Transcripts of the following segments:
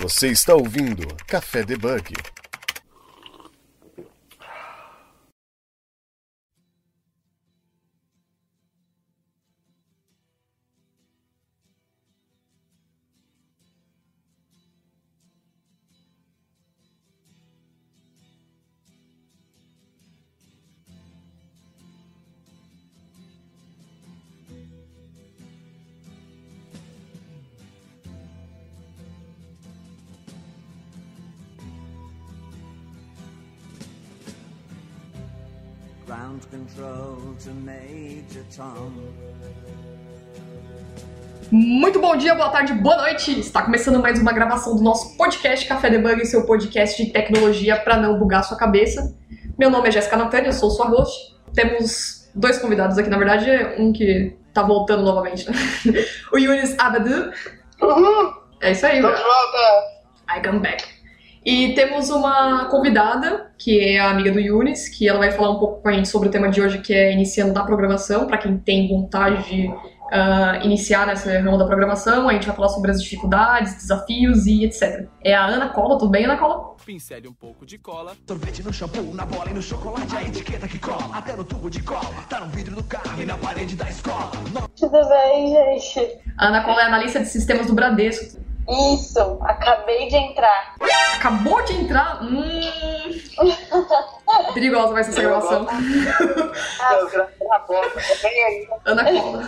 Você está ouvindo Café Debug. Dia, boa tarde, boa noite! Está começando mais uma gravação do nosso podcast Café Debug, seu podcast de tecnologia para não bugar sua cabeça. Meu nome é Jéssica Natânia, eu sou sua host. Temos dois convidados aqui, na verdade, um que tá voltando novamente, né? o Yunis Abadu. Uhul! É isso aí, Tô mano. de volta! I come back. E temos uma convidada, que é a amiga do Yunis, que ela vai falar um pouco com a gente sobre o tema de hoje, que é iniciando da programação, para quem tem vontade de ah, iniciar nessa ramo da programação. A gente vai falar sobre as dificuldades, desafios e etc. É a Ana Cola, tudo bem, Ana Cola? pincele um pouco de cola. Sorvete no shampoo, na bola e no chocolate, a etiqueta que cola. Até no tubo de cola, tá no vidro do carro e na parede da escola. Tudo bem, gente? A Ana Cola é analista de sistemas do Bradesco. Isso, acabei de entrar. Acabou de entrar? Hum... Perigosa vai ser essa gravação. Eu gravei na boca, tô bem aí. Ana cola.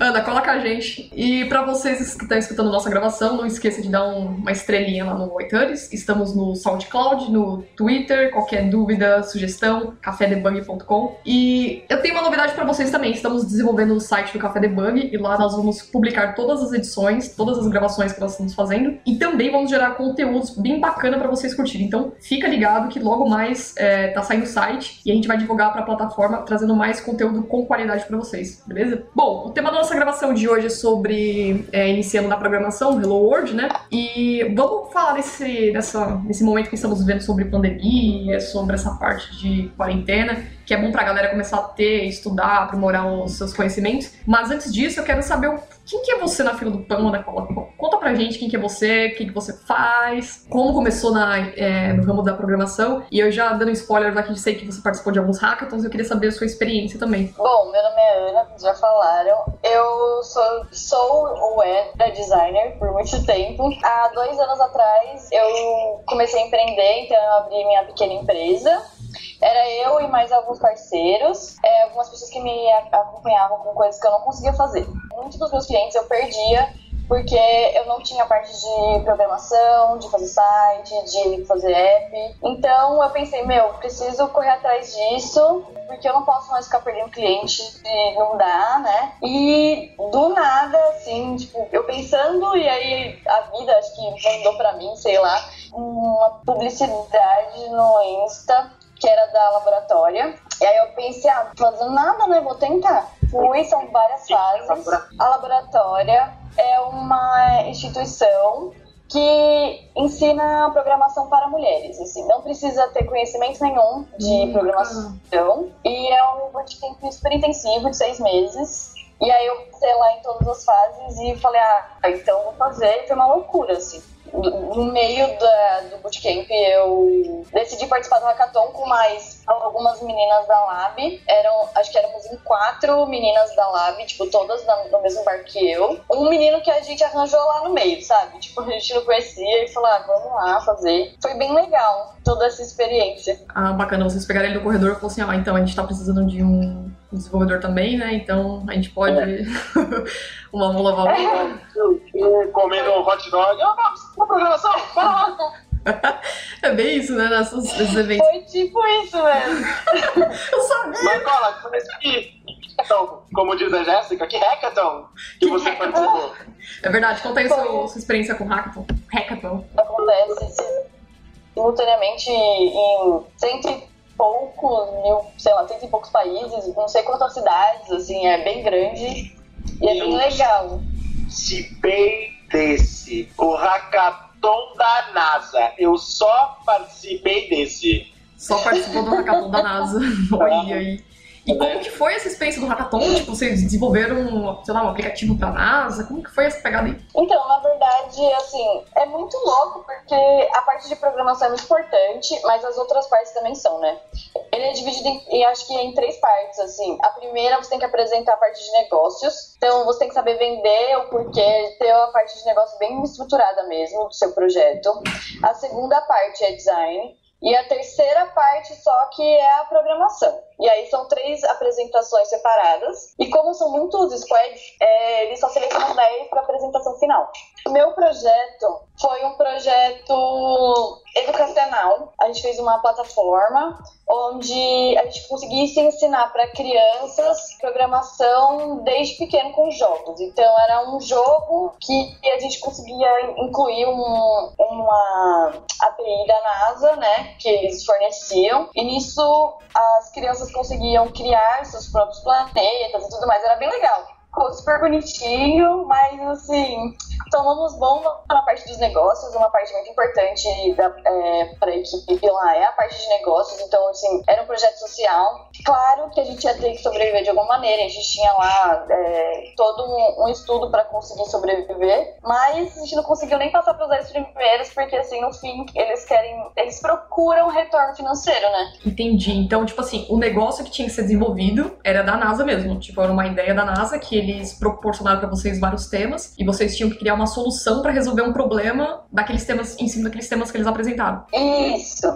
Ana, cola com a gente. E pra vocês que estão escutando nossa gravação, não esqueça de dar um- uma estrelinha lá no iTunes. Estamos no SoundCloud, no Twitter. Qualquer dúvida, sugestão, cafedebug.com. E eu tenho uma novidade pra vocês também. Estamos desenvolvendo o site do Café Debug e lá nós vamos publicar todas as edições, todas as gravações que nós estamos fazendo. E também vamos gerar conteúdos bem bacana pra vocês curtirem. Então fica ligado que logo mais é, tá saindo o site e a gente vai divulgar pra plataforma trazendo mais conteúdo com qualidade pra vocês, beleza? Bom, o tema da nossa gravação de hoje é sobre é, iniciando na programação, Hello World, né? E vamos falar nesse, nessa, nesse momento que estamos vivendo sobre pandemia, sobre essa parte de quarentena, que é bom pra galera começar a ter, estudar, aprimorar os seus conhecimentos. Mas antes disso, eu quero saber o- quem que é você na fila do pão, Ana Cola? Conta pra gente quem que é você, o que, que você faz, como começou na, é, no ramo da programação. E eu já dando spoiler daqui, sei que você participou de alguns hackathons, eu queria saber a sua experiência também. Bom, meu nome é Ana, já falaram. Eu sou, sou ou era designer por muito tempo. Há dois anos atrás eu comecei a empreender, então eu abri minha pequena empresa. Era eu e mais alguns parceiros, é, algumas pessoas que me acompanhavam com coisas que eu não conseguia fazer. Muitos dos meus clientes eu perdia porque eu não tinha parte de programação, de fazer site, de fazer app. Então eu pensei, meu, preciso correr atrás disso, porque eu não posso mais ficar perdendo cliente e não dá, né? E do nada, assim, tipo, eu pensando, e aí a vida acho que mandou pra mim, sei lá, uma publicidade no Insta que era da laboratória. E aí eu pensei, ah, não tô fazendo nada, né? Vou tentar. Fui, são várias fases. A laboratória é uma instituição que ensina programação para mulheres, assim, não precisa ter conhecimento nenhum de Hum, programação e é um bootcamp super intensivo de seis meses e aí eu passei lá em todas as fases e falei, ah, então vou fazer, e foi uma loucura, assim. No meio da, do bootcamp eu decidi participar do hackathon com mais algumas meninas da Lab. Eram, acho que éramos em quatro meninas da Lab, tipo, todas no mesmo bar que eu. Um menino que a gente arranjou lá no meio, sabe? Tipo, a gente não conhecia e falou, ah, vamos lá fazer. Foi bem legal toda essa experiência. Ah, bacana, vocês pegaram ele do corredor e falaram assim, ah, então a gente tá precisando de um desenvolvedor também, né? Então a gente pode... uma vamos lavar Eu comendo um hot dog. Ah, uma programação, lá. É bem isso, né? Nesses, nesses eventos. Foi tipo isso mesmo. Eu sabia! Mas cola, mas que hackathon, como diz a Jéssica, que hackathon que você participou? É verdade, conta aí sua, sua experiência com Hackathon. Hackathon. acontece simultaneamente em e poucos países, não sei quantas cidades, assim, é bem grande e é bem legal. Participei desse, o hackathon da NASA. Eu só participei desse. Só participou do hackathon da NASA. Olha aí. E como que foi essa experiência do hackathon? Tipo, vocês desenvolveram, sei lá, um aplicativo pra NASA? Como que foi essa pegada aí? Então, na verdade, assim, é muito louco porque a parte de programação é muito importante, mas as outras partes também são, né? Ele é dividido em, em, acho que em três partes, assim. A primeira você tem que apresentar a parte de negócios, então você tem que saber vender o porquê, ter a parte de negócio bem estruturada mesmo do seu projeto. A segunda parte é design. E a terceira parte só que é a programação. E aí são três apresentações separadas. E como são muitos squads, é, eles só selecionam 10 para apresentação final. Meu projeto foi um projeto educacional. A gente fez uma plataforma onde a gente conseguisse ensinar para crianças programação desde pequeno com jogos. Então era um jogo que a gente conseguia incluir um, uma API da NASA, né, que eles forneciam. E nisso as crianças conseguiam criar seus próprios planetas e tudo mais. Era bem legal. Ficou super bonitinho, mas assim, tomamos bom na parte dos negócios, uma parte muito importante é, para a equipe lá é a parte de negócios, então assim, era um projeto social. Claro que a gente ia ter que sobreviver de alguma maneira, a gente tinha lá é, todo um, um estudo para conseguir sobreviver, mas a gente não conseguiu nem passar para os 10 primeiros, porque assim, no fim, eles querem, eles procuram retorno financeiro, né? Entendi. Então, tipo assim, o negócio que tinha que ser desenvolvido era da NASA mesmo, tipo, era uma ideia da NASA que eles proporcionaram para vocês vários temas e vocês tinham que criar uma solução para resolver um problema daqueles temas, em cima daqueles temas que eles apresentaram. Isso.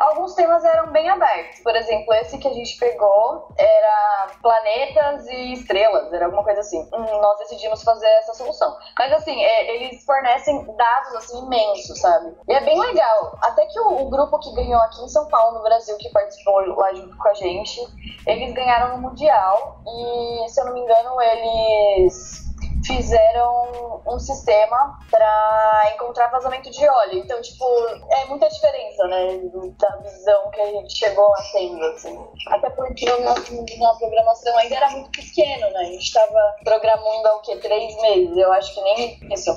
Alguns temas eram bem abertos. Por exemplo, esse que a gente pegou era planetas e estrelas, era alguma coisa assim. Hum, nós decidimos fazer essa solução. Mas assim, é, eles fornecem dados assim imensos, sabe? E é bem legal. Até que o, o, grupo que ganhou aqui em São Paulo, no Brasil, que participou lá junto com a gente, eles ganharam no Mundial. E se eu não me engano, eles fizeram um sistema para encontrar vazamento de óleo. Então, tipo, é muita diferença, né, da visão que a gente chegou a tendo, assim. Até porque o nosso na programação ainda era muito pequeno, né? A gente estava programando há o quê? Três meses. Eu acho que nem isso.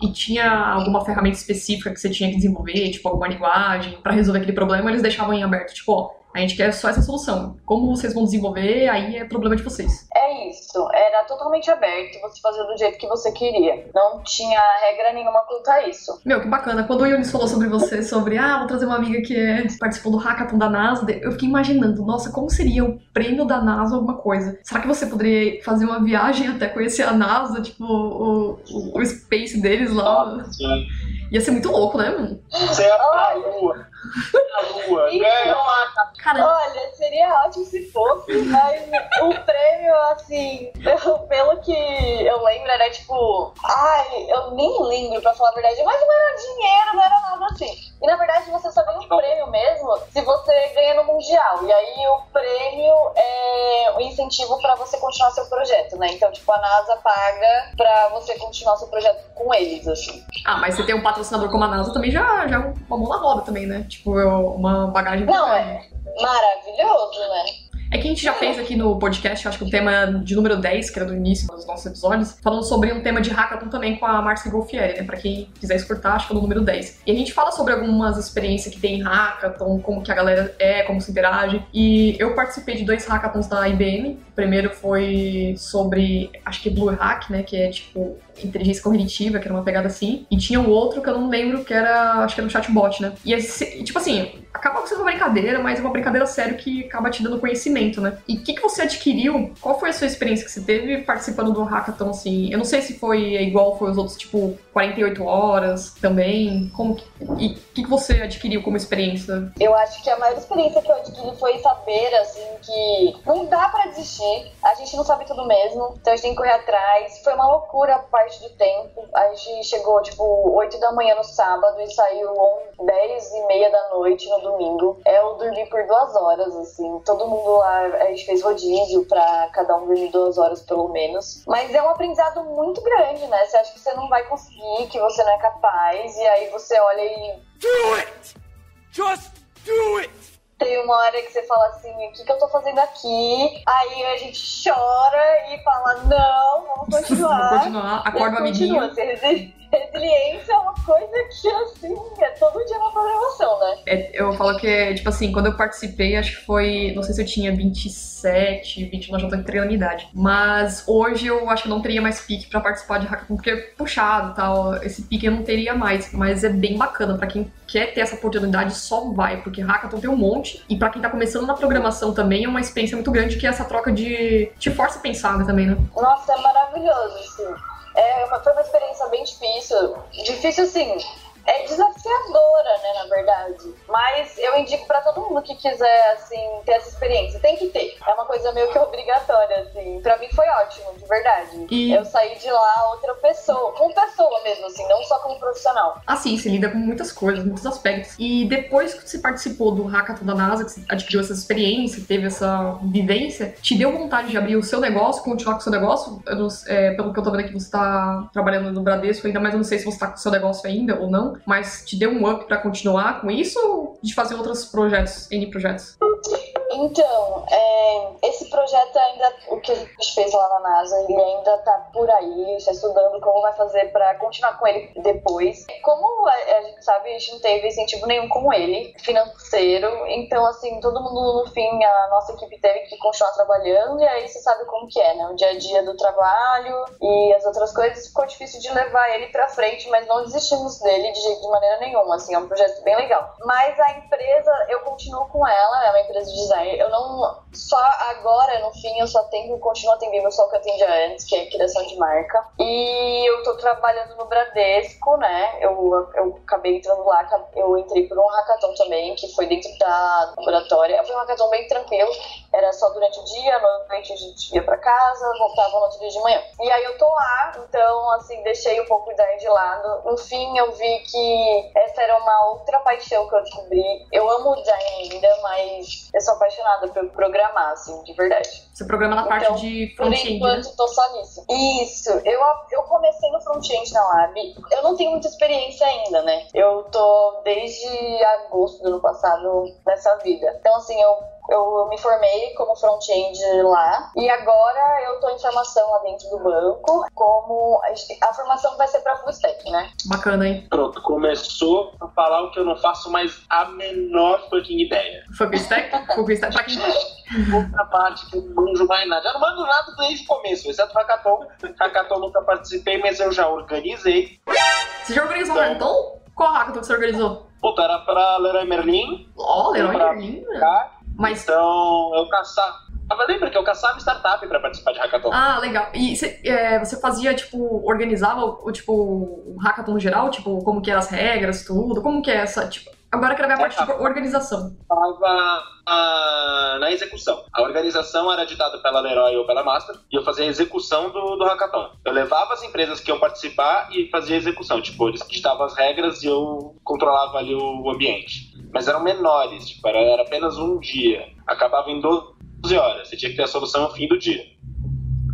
E tinha alguma ferramenta específica que você tinha que desenvolver, tipo, alguma linguagem, para resolver aquele problema, eles deixavam em aberto, tipo, ó, a gente quer só essa solução. Como vocês vão desenvolver, aí é problema de vocês. É isso. Era totalmente aberto, você fazia do jeito que você queria. Não tinha regra nenhuma quanto a isso. Meu, que bacana. Quando o Yunis falou sobre você, sobre, ah, vou trazer uma amiga que é, participou do hackathon da NASA, eu fiquei imaginando, nossa, como seria o prêmio da NASA alguma coisa? Será que você poderia fazer uma viagem até conhecer a NASA, tipo, o, o, o space deles lá? Sim. Ia ser muito louco, né, mano? Você ia pra lua. A lua. É, Olha, seria ótimo se fosse, mas o prêmio, assim, eu, pelo que eu lembro, era tipo. Ai, eu nem lembro, pra falar a verdade, mas não era dinheiro, não era nada assim. E na verdade você só ganha um prêmio mesmo se você ganha no Mundial. E aí o prêmio é o incentivo para você continuar seu projeto, né? Então, tipo, a NASA paga pra você continuar seu projeto com eles, assim. Ah, mas você tem um patrocinador como a NASA também já, já é uma mão na roda também, né? Tipo, uma bagagem. Não, é maravilhoso, né? É que a gente já fez aqui no podcast, acho que o tema de número 10, que era do início dos nossos episódios, falando sobre um tema de hackathon também com a Marcia Golfieri, né? Pra quem quiser escutar, acho que é o número 10. E a gente fala sobre algumas experiências que tem em hackathon, como que a galera é, como se interage. E eu participei de dois hackathons da IBM. O primeiro foi sobre, acho que Blue Hack, né? Que é tipo inteligência cognitiva, que era uma pegada assim. E tinha um outro que eu não lembro, que era. Acho que era um chatbot, né? E esse, tipo assim, acaba sendo uma brincadeira, mas uma brincadeira séria que acaba te dando conhecimento, né? E o que, que você adquiriu? Qual foi a sua experiência que você teve participando do hackathon, assim? Eu não sei se foi igual foi os outros, tipo, 48 horas também. Como que, e o que, que você adquiriu como experiência? Eu acho que a maior experiência que eu adquiri foi saber, assim, que não dá para desistir. A gente não sabe tudo mesmo, então a gente tem que correr atrás. Foi uma loucura parte do tempo. A gente chegou, tipo, 8 da manhã no sábado e saiu 10 e meia da noite no domingo. Eu dormi por duas horas, assim. Todo mundo lá, a gente fez rodízio pra cada um dormir duas horas pelo menos. Mas é um aprendizado muito grande, né? Você acha que você não vai conseguir, que você não é capaz, e aí você olha e. Do it! Just do it! Tem uma hora que você fala assim, o que, que eu tô fazendo aqui? Aí a gente chora e fala, não, vamos continuar. vamos continuar, acorda o amiguinho. Continua, você resiste resiliência é uma coisa que, assim, é todo dia uma programação, né? É, eu falo que, tipo assim, quando eu participei, acho que foi. Não sei se eu tinha 27, 29, já tô entregando a minha idade. Mas hoje eu acho que eu não teria mais pique pra participar de hackathon, porque é puxado e tal. Esse pique eu não teria mais. Mas é bem bacana. Pra quem quer ter essa oportunidade, só vai, porque hackathon tem um monte. E pra quem tá começando na programação também, é uma experiência muito grande, que é essa troca de. te força a pensar né, também, né? Nossa, é maravilhoso, assim. É foi uma experiência bem difícil. Difícil, assim, é desafiadora, né, na verdade. Mas eu indico pra todo mundo que quiser, assim, ter essa experiência. Tem que ter. É uma coisa meio que obrigatória, assim. Pra mim foi ótimo, de verdade. E- Eu saí de lá outra pessoa. Como pessoa mesmo, assim, não só como profissional. Assim, você lida com muitas coisas, muitos aspectos. E depois que você participou do hackathon da NASA, que você adquiriu essa experiência, teve essa vivência, te deu vontade de abrir o seu negócio, continuar com o seu negócio? Não- é, pelo que eu tô vendo aqui, você tá trabalhando no Bradesco ainda, mas eu não sei se você tá com o seu negócio ainda ou não. Mas te deu um up pra continuar com isso ou de fazer outros projetos, N projetos? Então, é, esse projeto ainda, o que a gente fez lá na NASA, ele ainda tá por aí, está estudando como vai fazer para continuar com ele depois. Como a, a gente sabe, a gente não teve incentivo nenhum com ele, financeiro, então assim, todo mundo no fim, a nossa equipe teve que continuar trabalhando, e aí você sabe como que é, né? O dia a dia do trabalho e as outras coisas, ficou difícil de levar ele pra frente, mas não desistimos dele de, de maneira nenhuma, assim, é um projeto bem legal. Mas a empresa, eu continuo com ela, é uma empresa de design, eu não, só agora, no fim, eu só tenho, continuo atendendo só o que eu atendia antes, que é criação de marca, e eu tô trabalhando no Bradesco, né, eu, eu acabei entrando lá, eu entrei por um hackathon também, que foi dentro da laboratória, foi um hackathon bem tranquilo, era só durante o dia, à noite a gente ia pra casa, voltava no outro dia de manhã. E aí eu tô lá, então, assim, deixei um pouco da ideia de lado. No fim, eu vi que essa era uma outra paixão que eu descobri. Eu amo design ainda, mas eu sou apaixonada por programar, assim, de verdade. Você programa na parte Então, de Por front-end, né? enquanto, tô só nisso. Isso. Eu, eu comecei no front-end na Lab. Eu não tenho muita experiência ainda, né? Eu tô desde agosto do ano passado nessa vida. Então, assim, eu eu me formei como front-end lá e agora eu tô em formação lá dentro do banco como a formação vai ser para full stack, né? Bacana, hein? Pronto, começou a falar o que eu não faço mais a menor fucking ideia. Com stack? Com stack. Pra quem... Outra parte que eu não manjo mais nada. Já não mando nada desde o começo, exceto hackathon. Hackathon nunca participei, mas eu já organizei. Você já organizou um hackathon? Qual hackathon que você organizou? Puta, era pra Leroy Merlin. Ó, Leroy Pra Merlin. cá. Mas Então, eu caçava. Lembra que eu caçava startup pra participar de hackathon? Ah, legal. E cê, é, você fazia, tipo, organizava o, tipo, o hackathon no geral? Tipo, como que eram as regras, tudo? Como que é essa, tipo... Agora eu quero ver a parte de organização. estava ah, na execução. A organização era ditada pela Leroy ou pela Master e eu fazia a execução do, do hackathon. Eu levava as empresas que iam participar e fazia a execução. Tipo, eles ditavam as regras e eu controlava ali o ambiente. Mas eram menores, tipo, era, era apenas um dia. Acabava em 12 horas. Você tinha que ter a solução no fim do dia.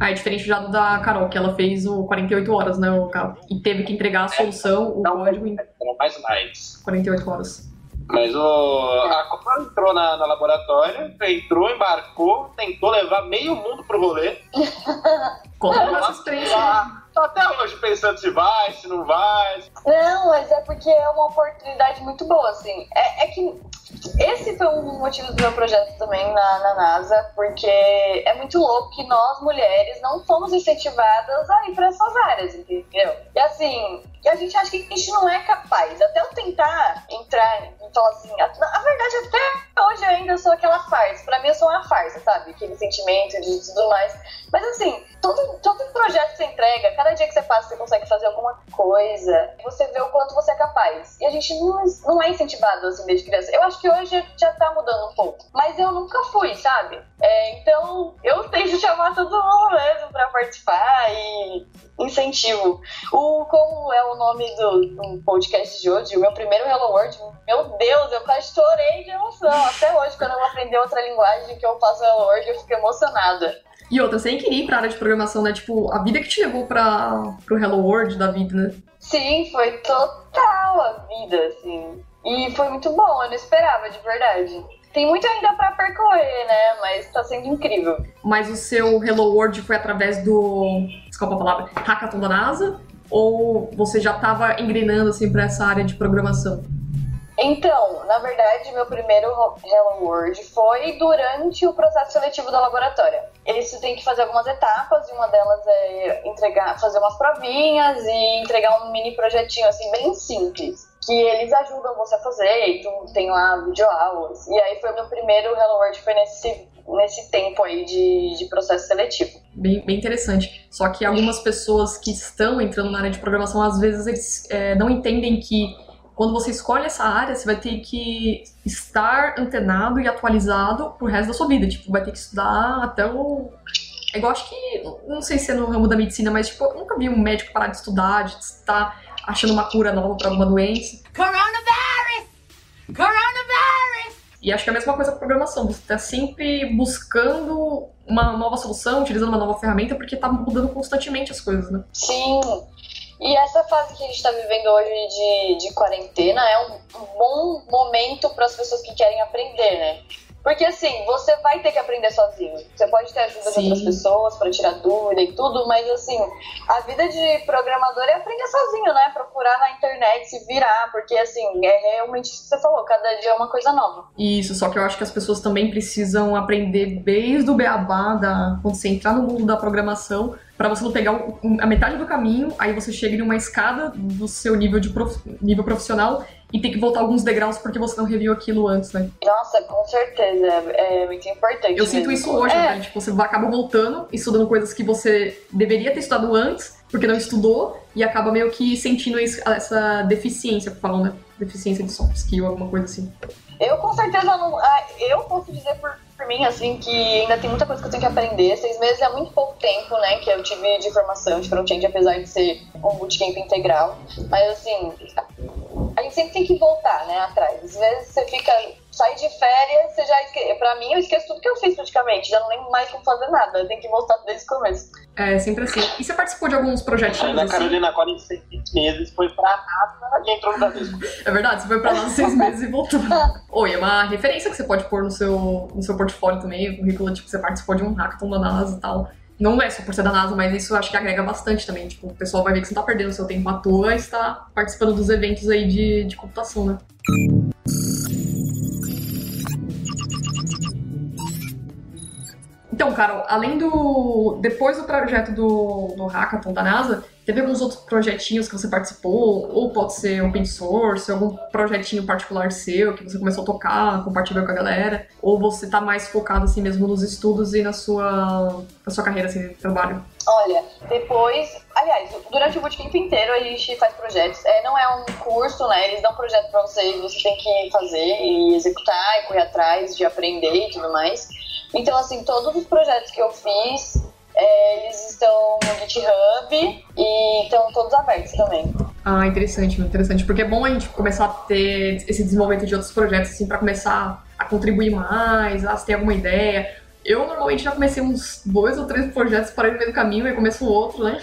Ah, é diferente já da Carol, que ela fez o 48 horas, né, o? E teve que entregar a solução, o Não, código em eram mais lights. 48 horas. Mas o, a Copa entrou na, na laboratória, entrou, embarcou, tentou levar meio mundo pro rolê. Conta essa experiência. Tô até hoje pensando se vai, se não vai. Não, mas é porque é uma oportunidade muito boa, assim. É, é que esse foi um motivo do meu projeto também na, na NASA, porque é muito louco que nós, mulheres, não fomos incentivadas a ir para essas áreas, entendeu? E assim, a gente acha que a gente não é capaz. Até eu tentar entrar e falar assim, a, a verdade, até hoje eu ainda sou aquela farsa. Pra mim, eu sou uma farsa, sabe? Aquele sentimento de tudo mais. Mas assim, todo, todo projeto que você entrega, cada dia que você passa, você consegue fazer alguma coisa, você vê o quanto você é capaz. E a gente não, não é incentivado assim desde criança. Eu acho que hoje já tá mudando um pouco. Mas eu nunca fui, sabe? É, então, eu tento chamar todo mundo mesmo pra participar e incentivo. O, como é o nome do, do podcast de hoje, o meu primeiro Hello World, meu Deus, eu quase chorei de emoção. Até hoje, quando eu vou aprender outra linguagem que eu faço Hello World, eu fico emocionada. E outra, sem querer ir pra área de programação, né? Tipo, a vida que te levou pra, pro Hello World da vida, né? Sim, foi total a vida, assim. E foi muito bom, eu não esperava, de verdade. Tem muito ainda pra percorrer, né? Mas tá sendo incrível. Mas o seu Hello World foi através do. Desculpa a palavra. Hackathon da NASA? Ou você já estava engrenando assim para essa área de programação? Então, na verdade, meu primeiro Hello World foi durante o processo seletivo da laboratória. Eles têm que fazer algumas etapas, e uma delas é entregar, fazer umas provinhas e entregar um mini projetinho assim bem simples. Que eles ajudam você a fazer, e tu tem lá videoaulas. E aí foi o meu primeiro Hello World, foi nesse, nesse tempo aí de, de processo seletivo. Bem, bem interessante. Só que algumas pessoas que estão entrando na área de programação, às vezes eles é, não entendem que quando você escolhe essa área, você vai ter que estar antenado e atualizado pro resto da sua vida. Tipo, vai ter que estudar até o. É igual, acho que. Não sei se é no ramo da medicina, mas, tipo, eu nunca vi um médico parar de estudar, de estar achando uma cura nova para alguma doença. Coronavirus! Coronavirus! E acho que é a mesma coisa com programação. Você está sempre buscando uma nova solução, utilizando uma nova ferramenta, porque tá mudando constantemente as coisas, né? Sim. E essa fase que a gente está vivendo hoje de, de quarentena é um bom momento para as pessoas que querem aprender, né? Porque assim, você vai ter que aprender sozinho. Você pode ter ajuda Sim. de outras pessoas para tirar dúvida e tudo, mas assim, a vida de programador é aprender sozinho, né? Procurar na internet, se virar, porque assim, é realmente isso que você falou, cada dia é uma coisa nova. Isso, só que eu acho que as pessoas também precisam aprender desde o beabá, da, quando você entrar no mundo da programação, para você não pegar a metade do caminho, aí você chega em uma escada do seu nível, de prof- nível profissional e tem que voltar alguns degraus porque você não reviu aquilo antes, né? Nossa, com certeza, é, é muito importante. Eu sinto isso hoje, é, né? Tipo, você acaba voltando, estudando coisas que você deveria ter estudado antes, porque não estudou, e acaba meio que sentindo essa deficiência, falam, né? Deficiência de soft skill, alguma coisa assim. Eu com certeza não. ah, Eu posso dizer por, por mim, assim, que ainda tem muita coisa que eu tenho que aprender. Seis meses é muito pouco tempo, né? Que eu tive de formação de front-end, apesar de ser um bootcamp integral. Mas assim, a gente sempre tem que voltar, né, atrás. Às vezes você fica. Sai de férias, você já esquece. Pra mim, eu esqueço tudo que eu fiz praticamente. Já não lembro mais como fazer nada. Eu tenho que voltar desde o começo. É sempre assim. E você participou de alguns A projetinhos Ana assim? Carolina, agora em seis meses, foi pra NASA e entrou no Bradesco. É verdade, você foi pra lá seis meses e voltou. Oi, é uma referência que você pode pôr no seu, no seu portfólio também, o currículo, tipo, você participou de um hackathon da NASA e tal. Não é só por ser da NASA, mas isso eu acho que agrega bastante também. Tipo, o pessoal vai ver que você não tá perdendo seu tempo à toa e está participando dos eventos aí de, de computação, né? Então, Carol, além do. Depois do projeto do, do Hackathon da NASA, teve alguns outros projetinhos que você participou? Ou pode ser open source, algum projetinho particular seu que você começou a tocar, compartilhou com a galera? Ou você tá mais focado assim mesmo nos estudos e na sua, na sua carreira assim, de trabalho? Olha, depois. Aliás, durante o bootcamp inteiro a gente faz projetos. É, não é um curso, né? Eles dão um projeto pra você você tem que fazer e executar e correr atrás de aprender e tudo mais. Então, assim, todos os projetos que eu fiz, é, eles estão no GitHub e estão todos abertos também. Ah, interessante, interessante. Porque é bom a gente começar a ter esse desenvolvimento de outros projetos, assim, pra começar a contribuir mais, a ter alguma ideia. Eu normalmente já comecei uns dois ou três projetos, parei no meio do caminho e começo outro, né?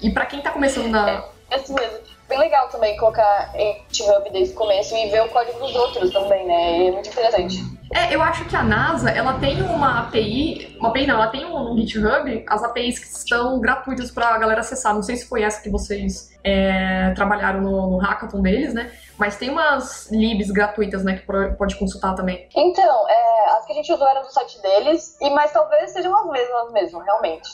E pra quem tá começando na. É assim mesmo. Bem legal também colocar em GitHub desde o começo e ver o código dos outros também, né? É muito interessante. É, eu acho que a NASA, ela tem uma API, uma API não, ela tem um GitHub, as APIs que estão gratuitas pra galera acessar. Não sei se foi essa que vocês é, trabalharam no, no hackathon deles, né? Mas tem umas libs gratuitas, né, que pode consultar também. Então, é, as que a gente usou eram do site deles, e mas talvez sejam as mesmas mesmo, realmente.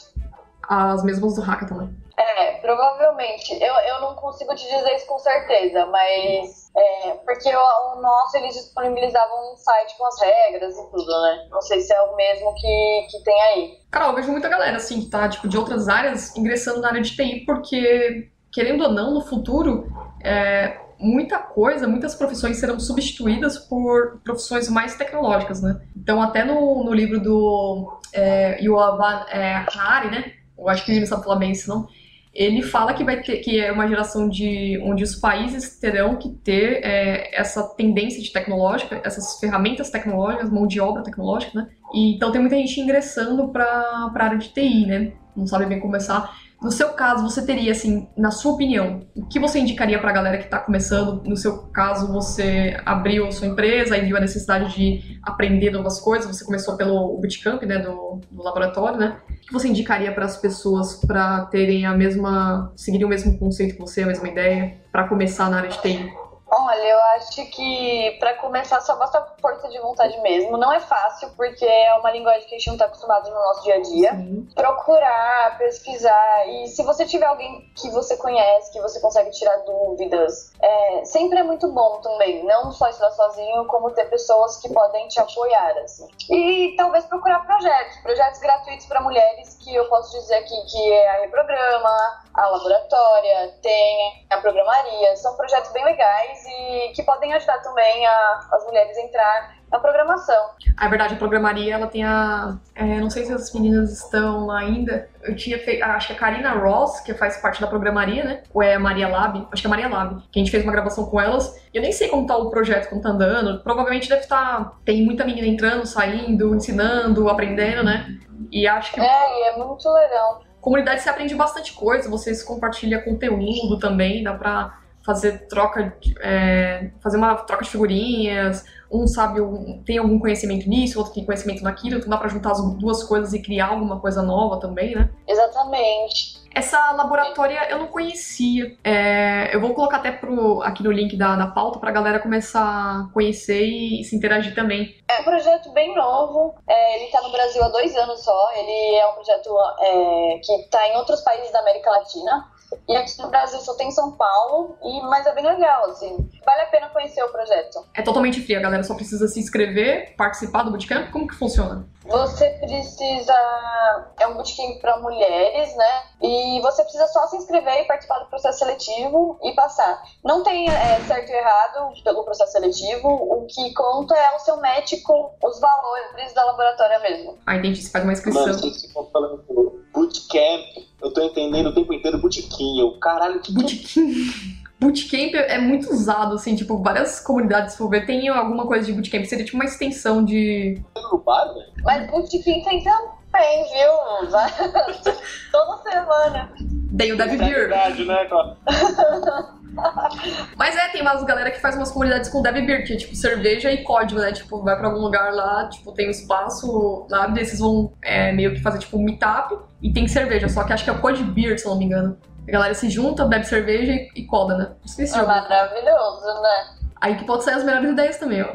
As mesmas do hackathon, né? É, provavelmente. Eu, eu não consigo te dizer isso com certeza, mas. É, porque o, o nosso eles disponibilizavam um site com as regras e tudo, né? Não sei se é o mesmo que, que tem aí. Carol, eu vejo muita galera, assim, que tá, tipo, de outras áreas, ingressando na área de TI, porque, querendo ou não, no futuro, é, muita coisa, muitas profissões serão substituídas por profissões mais tecnológicas, né? Então, até no, no livro do é, Yuval é, Harari, né? Eu acho que ele não sabe falar bem isso, não. Ele fala que vai ter que é uma geração de onde os países terão que ter é, essa tendência de tecnológica, essas ferramentas tecnológicas, mão de obra tecnológica, né? E, então tem muita gente ingressando para a área de TI, né? Não sabe bem começar. No seu caso, você teria, assim, na sua opinião, o que você indicaria para a galera que está começando? No seu caso, você abriu a sua empresa e viu a necessidade de aprender novas coisas, você começou pelo bootcamp, né, do, do laboratório, né? O que você indicaria para as pessoas para terem a mesma, seguirem o mesmo conceito que você, a mesma ideia, para começar na área de TI? Olha, eu acho que pra começar só basta força de vontade mesmo. Não é fácil, porque é uma linguagem que a gente não tá acostumado no nosso dia a dia. Sim. Procurar, pesquisar. E se você tiver alguém que você conhece, que você consegue tirar dúvidas, é, sempre é muito bom também. Não só estudar sozinho, como ter pessoas que podem te apoiar, assim. E talvez procurar projetos, projetos gratuitos para mulheres, que eu posso dizer aqui que é a Reprograma, a Laboratória, tem a Programaria. São projetos bem legais e que podem ajudar também a- as mulheres a entrar na programação. A verdade, a programaria, ela tem a. é, não sei se as meninas estão lá ainda. Eu tinha feito. Acho que a Karina Ross, que faz parte da programaria, né? Ou é a Maria Lab? Acho que é a Maria Lab. Que a gente fez uma gravação com elas. Eu nem sei como tá o projeto, como tá andando. Provavelmente deve estar. Tem muita menina entrando, saindo, ensinando, aprendendo, né? E acho que É, e é muito legal. comunidade você aprende bastante coisa, você se compartilha conteúdo também, dá pra fazer troca, de- é, fazer uma troca de figurinhas, um sabe, um, tem algum conhecimento nisso, outro tem conhecimento naquilo, então dá pra juntar as duas coisas e criar alguma coisa nova também, né? Exatamente. Essa laboratória eu não conhecia. É, eu vou colocar até pro, aqui no link da, da pauta pra galera começar a conhecer e se interagir também. É um projeto bem novo. É, ele está no Brasil há dois anos só. Ele é um projeto é, que está em outros países da América Latina. E aqui no Brasil só tem São Paulo, e, mas é bem legal, assim. Vale a pena conhecer o projeto. É totalmente free, a galera só precisa se inscrever, participar do bootcamp. Como que funciona? Você precisa. É um bootcamp para mulheres, né? E você precisa só se inscrever e participar do processo seletivo e passar. Não tem é, certo e errado pelo processo seletivo. O que conta é o seu match com os valores da laboratória mesmo. Aí a gente faz uma inscrição. Mano, vocês ficam falando bootcamp, eu tô entendendo o tempo inteiro bootquim. Eu, caralho, que Bootcamp. Bootcamp é muito usado, assim, tipo, várias comunidades, se for ver, tem alguma coisa de bootcamp. Seria tipo uma extensão de. velho? Mas bootcamp tem também, viu? Toda semana. Tem o Dev É Beer. verdade, né, cara? Mas é, tem umas galera que faz umas comunidades com Dev Beer, que é tipo cerveja e código, né? Tipo, vai pra algum lugar lá, tipo, tem um espaço lá, desses vão é, meio que fazer tipo um meetup e tem cerveja. Só que acho que é o Code Beer, se eu não me engano. A galera se junta, bebe cerveja e, e coda, né? Esqueci É maravilhoso, né? Aí que pode sair as melhores ideias também, ó.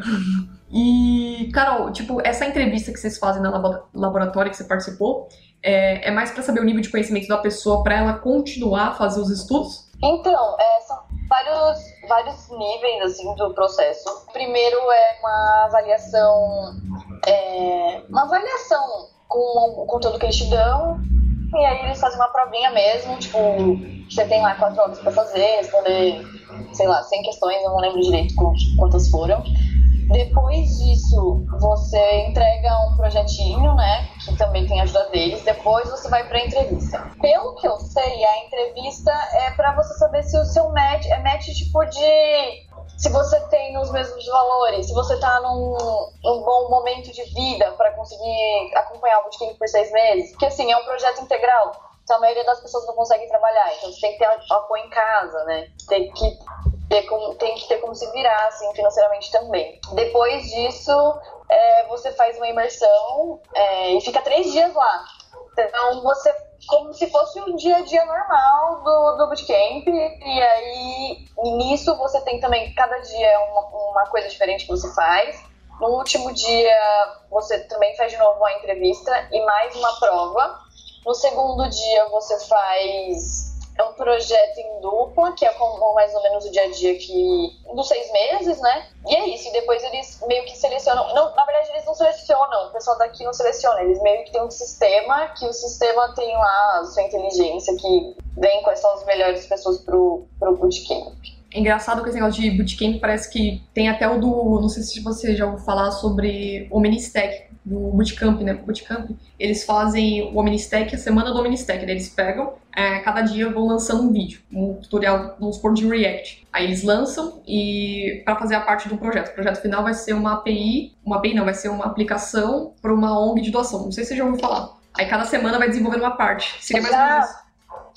E, Carol, tipo, essa entrevista que vocês fazem na labo- laboratório que você participou, é, é mais pra saber o nível de conhecimento da pessoa pra ela continuar a fazer os estudos? Então, é, são vários, vários níveis assim do processo. Primeiro é uma avaliação, é, uma avaliação com o conteúdo que eles te dão. E aí eles fazem uma provinha mesmo, tipo, você tem lá quatro horas pra fazer, responder, sei lá, 100 questões, eu não lembro direito qu- quantas foram. Depois disso, você entrega um projetinho, né? Que também tem a ajuda deles. Depois você vai pra entrevista. Pelo que eu sei, a entrevista é pra você saber se o seu match é match tipo de. Se você tem os mesmos valores, se você tá num, num bom momento de vida pra conseguir acompanhar o bootcamp por seis meses. Porque assim, é um projeto integral. Então a maioria das pessoas não consegue trabalhar. Então você tem que ter apoio em casa, né? Tem que ter como, tem que ter como se virar, assim, financeiramente também. Depois disso, é, você faz uma imersão é, e fica três dias lá. Então, você, como se fosse um dia a dia normal do, do bootcamp, e aí, nisso, você tem também, cada dia é uma, uma coisa diferente que você faz. No último dia, você também faz de novo uma entrevista e mais uma prova. No segundo dia, você faz é um projeto em dupla, que é mais ou menos o dia a dia que dos seis meses, né? E é isso. E depois eles meio que selecionam. Não, na verdade, eles não selecionam. O pessoal daqui não seleciona. Eles meio que tem um sistema que o sistema tem lá a sua inteligência que vem quais são as melhores pessoas pro, pro bootcamp. É engraçado que esse negócio de bootcamp parece que tem até o do. Não sei se você já ouviu falar sobre o Ministec, do Bootcamp, né? Bootcamp. Eles fazem o Ministec, a semana do Ministec. Daí eles pegam, é, cada dia vão lançando um vídeo, um tutorial, vamos supor, de React. Aí eles lançam e para fazer a parte do projeto. O projeto final vai ser uma API, uma API não, vai ser uma aplicação para uma ONG de doação. Não sei se você já ouviu falar. Aí cada semana vai desenvolvendo uma parte. Seria mais ou menos isso.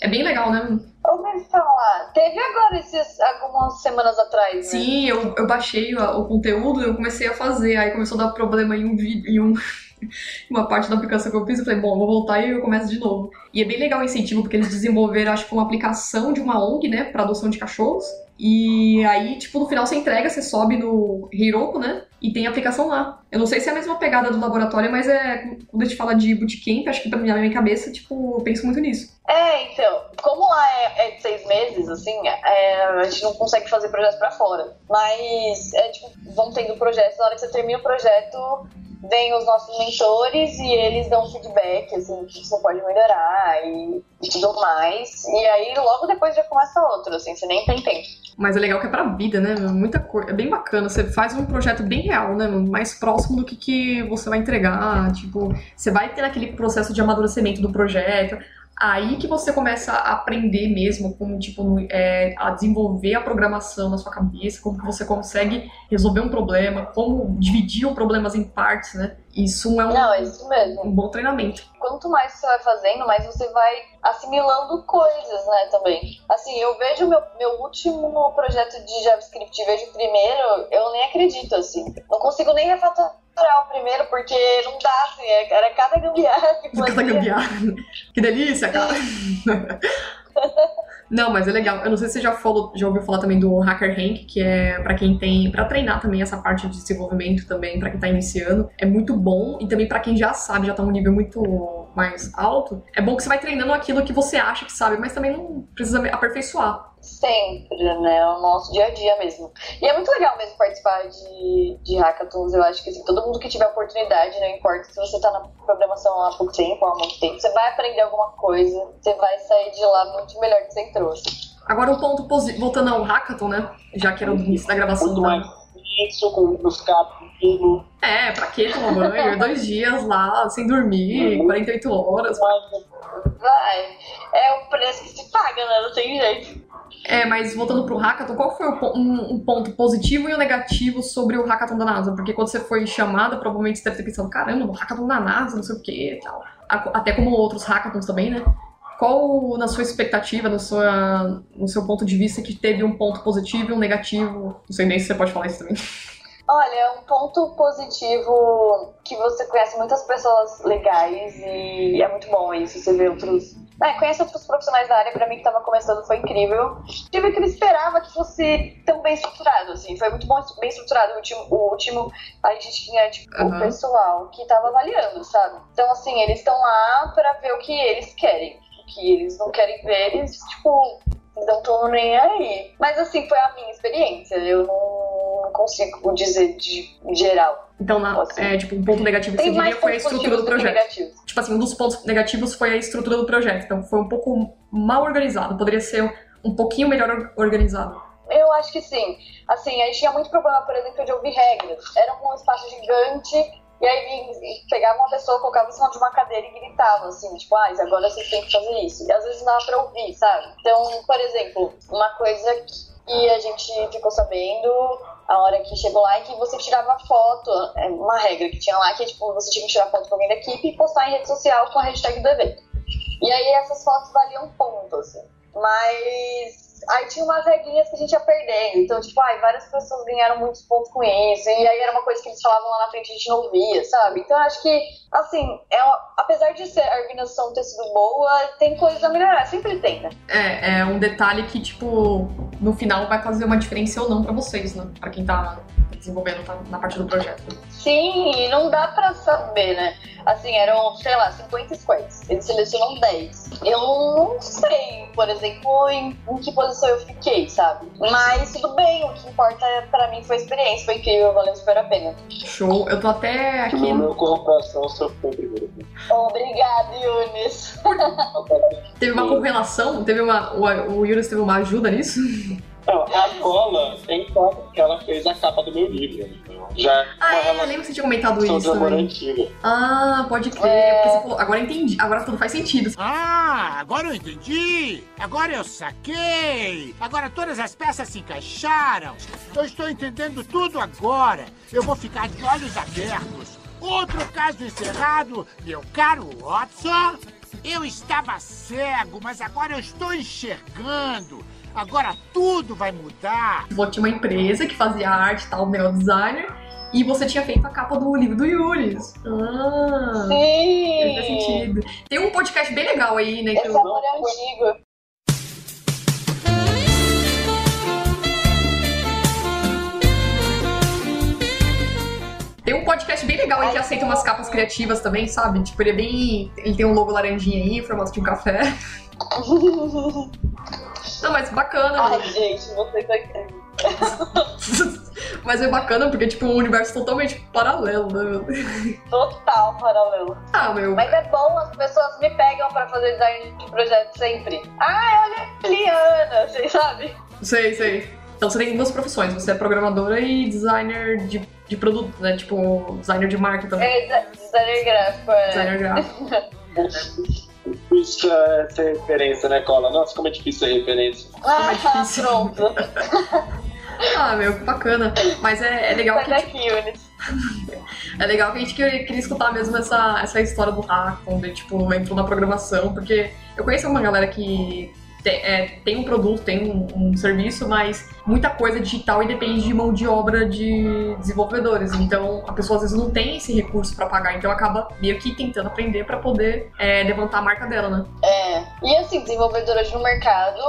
É bem legal, né? Ouvi falar. Teve agora esses, algumas semanas atrás, né? Sim, eu, eu baixei o, o conteúdo e eu comecei a fazer. Aí começou a dar problema em um vídeo, em um, uma parte da aplicação que eu fiz. Eu falei, bom, vou voltar e eu começo de novo. E é bem legal o incentivo, porque eles desenvolveram, acho que uma aplicação de uma ONG, né, pra adoção de cachorros. E aí, tipo, no final você entrega, você sobe no Heroku, né? E tem a aplicação lá. Eu não sei se é a mesma pegada do laboratório, mas é. Quando a gente fala de bootcamp, acho que pra mim, na minha cabeça, tipo, eu penso muito nisso. É, então, como lá é, é de seis meses, assim, é, a gente não consegue fazer projetos pra fora. Mas, é tipo, vão tendo projetos, na hora que você termina o projeto, vem os nossos mentores e eles dão feedback, assim, que você pode melhorar e, e tudo mais. E aí, logo depois já começa outro, assim, você nem tem tempo. Mas é legal que é pra vida, né? Muita coisa. É bem bacana. Você faz um projeto bem real, né? Mais próximo do que, que você vai entregar. Tipo, você vai ter aquele processo de amadurecimento do projeto. Aí que você começa a aprender mesmo como, tipo, é, a desenvolver a programação na sua cabeça, como que você consegue resolver um problema, como dividir os problemas em partes, né? Isso é um, Não, é isso mesmo. um bom treinamento. quanto mais você vai fazendo, mais você vai assimilando coisas, né, também. Assim, eu vejo meu, meu último projeto de JavaScript, vejo o primeiro, eu nem acredito, assim. Não consigo nem refatorar o primeiro, porque não dá, assim, é- era cada gambiarra que Cada fazia. gambiarra. Que delícia, cara. Não, mas é legal. Eu não sei se você já, falou, já ouviu falar também do Hacker Rank, que é pra quem tem. pra treinar também essa parte de desenvolvimento também, pra quem tá iniciando. É muito bom. E também pra quem já sabe, já tá num nível muito mais alto. É bom que você vai treinando aquilo que você acha que sabe, mas também não precisa aperfeiçoar. Sempre, né? É o nosso dia a dia mesmo. E é muito legal mesmo participar de, de hackathons. Eu acho que assim, todo mundo que tiver oportunidade, não importa se você tá na programação há pouco tempo ou há muito tempo, você vai aprender alguma coisa, você vai sair de lá muito melhor que você entrou. Agora, um ponto positivo. Voltando ao hackathon, né? Já que era o início da gravação Muito da- mais isso, com. É, pra que tomar banho? Dois dias lá, sem dormir, 48 horas. Vai. É o preço que se paga, né? Não tem jeito. É, mas voltando pro hackathon, qual foi o um, um ponto positivo e o negativo sobre o hackathon da NASA? Porque quando você foi chamada, provavelmente você deve ter pensado, caramba, no hackathon da NASA, não sei o que e tal. Até como outros hackathons também, né? Qual, na sua expectativa, no, sua, no seu ponto de vista, que teve um ponto positivo e um negativo? Não sei nem se você pode falar isso também. Olha, um ponto positivo que você conhece muitas pessoas legais e é muito bom isso, você vê outros. É, conhece outros profissionais da área, pra mim que tava começando foi incrível. Tive que eu esperava que fosse tão bem estruturado, assim, foi muito bom, bem estruturado. O último, o último a gente tinha, tipo, Aham. o pessoal que tava avaliando, sabe? Então, assim, eles estão lá pra ver o que eles querem. Que eles não querem ver, eles, tipo, não tô nem aí. Mas assim, foi a minha experiência. Eu não, consigo dizer de geral. Então, na- é, tipo, um ponto negativo que Tem você diria foi a estrutura do do projeto. negativos. Tipo assim, um dos pontos negativos foi a estrutura do projeto. Então, foi um pouco mal organizado. Poderia ser um pouquinho melhor or- organizado. Eu acho que sim. Assim, a gente tinha muito problema, por exemplo, de ouvir regras. Era um espaço gigante. E aí pegava uma pessoa, colocava em cima de uma cadeira e gritava assim, tipo, ah, agora vocês têm que fazer isso. E às vezes não dava pra ouvir, sabe? Então, por exemplo, uma coisa que a gente ficou sabendo a hora que chegou lá é que você tirava foto, é uma regra que tinha lá, que tipo, você tinha que tirar foto com alguém da equipe e postar em rede social com a hashtag do evento. E aí essas fotos valiam ponto, assim. Mas aí tinha umas regrinhas que a gente ia perdendo. Então, tipo, ai, várias pessoas ganharam muitos pontos com isso. E aí era uma coisa que eles falavam lá na frente e a gente não via, sabe? Então acho que, assim, é, uma- apesar de ser, a organização ter sido boa, tem coisas a melhorar. Sempre tem, né? É, é um detalhe que, tipo, no final vai fazer uma diferença ou não pra vocês, né? Pra quem tá desenvolvendo tá na parte do projeto. Sim, e não dá pra saber, né? Assim, eram, sei lá, 50 squads. Eles selecionam 10. Eu não sei, por exemplo, em, em que posição eu fiquei, sabe? Mas tudo bem, o que importa é, pra mim foi a experiência, foi incrível, valeu super a pena. Show. Eu tô até aqui. No meu coração, seu foi o primeiro. Obrigada, Yunis. Teve uma correlação? Teve uma. O, o Yunus teve uma ajuda nisso? Não, a cola tem foto que ela fez a capa do meu livro. Então, já é Ah, uma é, eu lembro que você tinha comentado isso amor também. antiga. Ah, pode crer. É. Porque você falou, agora eu entendi. Agora tudo faz sentido. Ah, agora eu entendi! Agora eu saquei! Agora todas as peças se encaixaram! Eu estou entendendo tudo agora! Eu vou ficar de olhos abertos! Outro caso encerrado, meu caro Watson! Eu estava cego, mas agora eu estou enxergando. Agora tudo vai mudar. Você tinha uma empresa que fazia arte e tal, neo designer, e você tinha feito a capa do livro do Yuris. Ah, Sim! faz sentido. Tem um podcast bem legal aí, né? Que Esse eu... amor é antigo. Podcast bem legal aí que aceita umas capas criativas também, sabe? Tipo, ele é bem. Ele tem um logo laranjinha aí, formato de um café. Não, mas bacana. Ai, gente, você tá incrível. mas é bacana porque, tipo, um universo totalmente paralelo, né? Total paralelo. Ah, meu. Mas é bom, as pessoas me pegam pra fazer design de projeto sempre. Ah, olha a Liana, você sabe? Sei, sei. Então você tem duas profissões, você é programadora e designer de, de produto, né? Tipo, designer de marca também. É de- designer gráfico, é. Designer gráfico. Isso é ser referência, né, Cola? Nossa, como é difícil ser referência. Ah, é difícil. pronto. Ah, meu, que bacana. Mas é, é legal Sai que daqui, Unis. É legal que a gente queria, queria escutar mesmo essa, essa história do hackathon, de tipo, entrou na programação, porque eu conheço uma galera que tem, é, tem um produto, tem um, um serviço, mas muita coisa digital e depende de mão de obra de desenvolvedores. Então a pessoa às vezes não tem esse recurso pra pagar, então acaba meio que tentando aprender pra poder é, levantar a marca dela, né? É. E assim, desenvolvedoras no mercado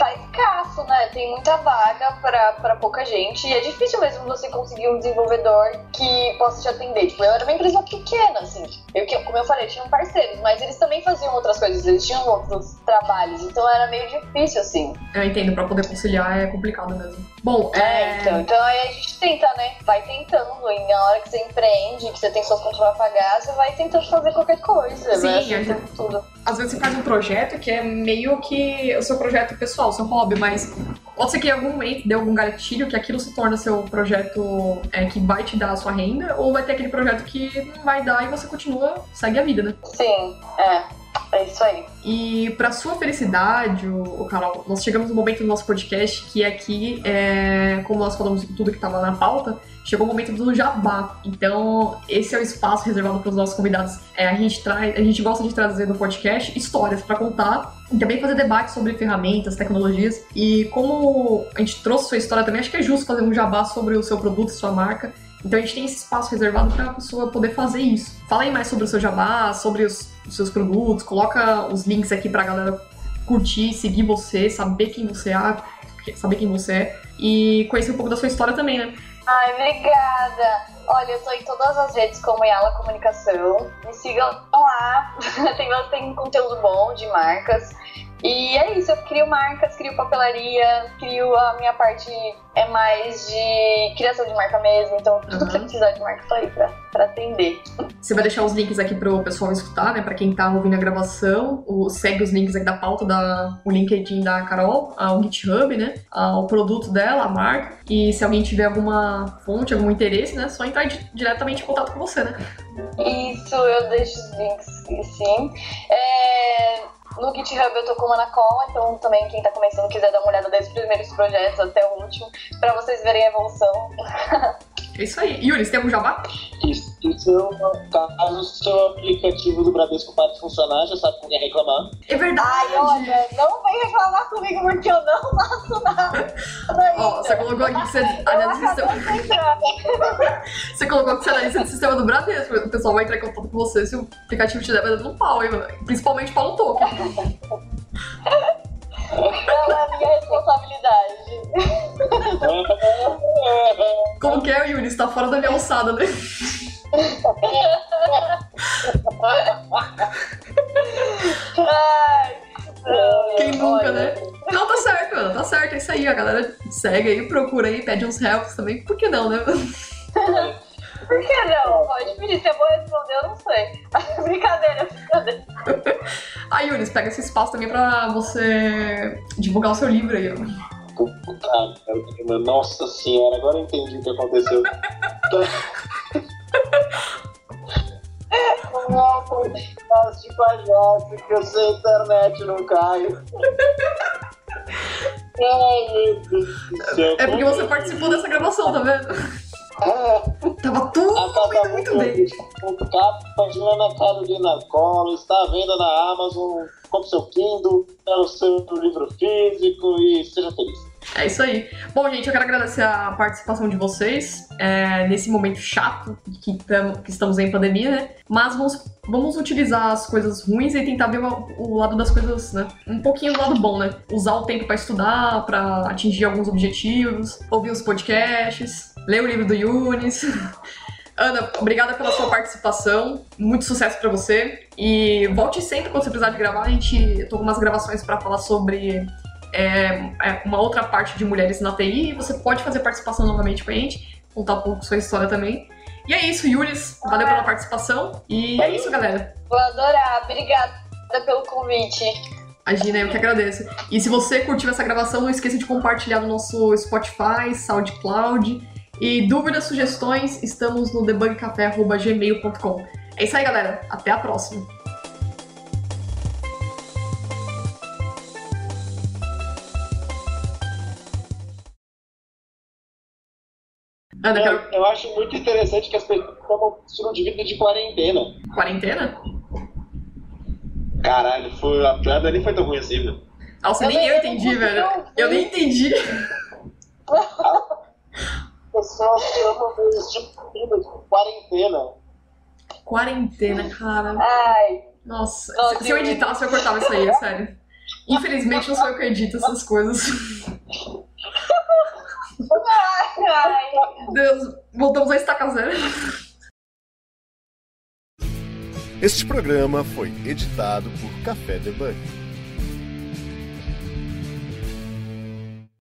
tá escasso, né? Tem muita vaga pra pouca gente. E é difícil mesmo você conseguir um desenvolvedor que possa te atender. Tipo, eu era uma empresa pequena, assim. Eu, como eu falei, tinham parceiros, mas eles também faziam outras coisas, eles tinham outros trabalhos. Então era meio difícil, assim. Eu entendo, pra poder conciliar é complicado mesmo. Bom, É, é, então. Então aí a gente tenta, né? Vai tentando. E na hora que você empreende, que você tem suas contas pra pagar, você vai tentando fazer qualquer coisa. Sim, vai a gente- tudo. às vezes você faz um projeto que é meio que o seu projeto pessoal, o seu hobby, mas pode ser que em algum momento dê algum gatilho que aquilo se torna seu projeto é, que vai te dar a sua renda, ou vai ter aquele projeto que não vai dar e você continua, segue a vida, né? Sim, é. É isso aí. E pra sua felicidade, o, Carol, nós chegamos no momento do nosso podcast que aqui, é, como nós falamos de tudo que estava na pauta, chegou o momento do jabá. Então, esse é o espaço reservado para os nossos convidados. É, a, gente traz, a gente gosta de trazer no podcast histórias para contar e também fazer debate sobre ferramentas, tecnologias. E como a gente trouxe sua história também, acho que é justo fazer um jabá sobre o seu produto, sua marca. Então a gente tem esse espaço reservado para a pessoa poder fazer isso. Fala aí mais sobre o seu jabá, sobre os, os seus produtos, coloca os links aqui pra galera curtir, seguir você, saber quem você é, saber quem você é e conhecer um pouco da sua história também, né? Ai, obrigada. Olha, eu tô em todas as redes como Yala Comunicação. Me sigam lá. tem, tem conteúdo bom de marcas. E é isso, eu crio marcas, crio papelaria, crio a minha parte é mais de criação de marca mesmo. Então, tudo que você Uhum. precisar de marca, tô aí pra, pra atender. Você vai deixar os links aqui pro pessoal escutar, né? Pra quem tá ouvindo a gravação, o, segue os links aqui da pauta, da, o LinkedIn da Carol, ao GitHub, né? Ao produto dela, a marca. E se alguém tiver alguma fonte, algum interesse, né? É só entrar di- diretamente em contato com você, né? Isso, eu deixo os links, sim. É, no GitHub eu tô como Ana Cola, então também quem tá começando quiser dar uma olhada desde os primeiros projetos até o último, pra vocês verem a evolução. É isso aí. Yuri, você tem algum jabá? Isso, isso é caso o seu aplicativo do Bradesco pare de funcionar, já sabe como é reclamar. É verdade! Ai, olha, não vem reclamar comigo porque eu não faço nada. Ó, você colocou aqui que você Eu analisa acabei sistema. Você colocou que você analisa de sistema do Bradesco. O pessoal vai entrar em contato com você se o aplicativo te der vai dando um pau, hein, mano? Principalmente pau no toque. Não é minha responsabilidade. Como que é, Yuri? Você tá fora da minha alçada, né? Ai, não, Quem nunca, né? Não, tá certo, mano. Tá certo, é isso aí. A galera segue aí, procura aí, pede uns helps também. Por que não, né? Por que não? Pode pedir, se eu vou responder, eu não sei. Brincadeira, brincadeira. Aí, Yuri, pega esse espaço também pra você divulgar o seu livro aí, ó. Nossa senhora, agora eu entendi o que aconteceu. Nossa, tipo a Jossa, que eu sei internet não cai. Ai, meu Deus do céu. É porque você participou dessa gravação, tá vendo? É. Tava tudo indo muito bem. Capa, Juliana Carolina Cola, está à venda na Amazon, compre seu Kindle, pega o seu livro físico e seja feliz. É isso aí. Bom, gente, eu quero agradecer a participação de vocês é, nesse momento chato que, tam, que estamos em pandemia, né? Mas vamos, vamos utilizar as coisas ruins e tentar ver o, o lado das coisas, né? Um pouquinho do lado bom, né? Usar o tempo para estudar, para atingir alguns objetivos, ouvir os podcasts, ler o livro do Yunis. Ana, obrigada pela sua participação. Muito sucesso para você. E volte sempre quando você precisar de gravar. A gente eu tô com umas gravações para falar sobre é, é uma outra parte de mulheres na TI. Você pode fazer participação novamente com a gente, contar um pouco sua história também. E é isso, Yuris. Valeu pela participação. E é isso, galera. Vou adorar. Obrigada pelo convite. Imagina, eu que agradeço. E se você curtiu essa gravação, não esqueça de compartilhar no nosso Spotify, SoundCloud. E dúvidas, sugestões, estamos no debugcafé.gmail.com. É isso aí, galera. Até a próxima. Ana, Eu, quero... eu acho muito interessante que as pessoas tomam estilo de vida de quarentena. quarentena? Caralho, foi, a piada nem foi tão ruim assim, velho. Nossa, Eu nem eu entendi, não velho. consigo Eu nem entendi. Pessoas de estilo de vida de quarentena. Quarentena, cara. Ai, Nossa, se, se eu editasse, eu cortava isso aí, é sério. Infelizmente, não sou eu que edito essas coisas. Deus, voltamos a estaca zero. Este programa foi editado por Café Debug.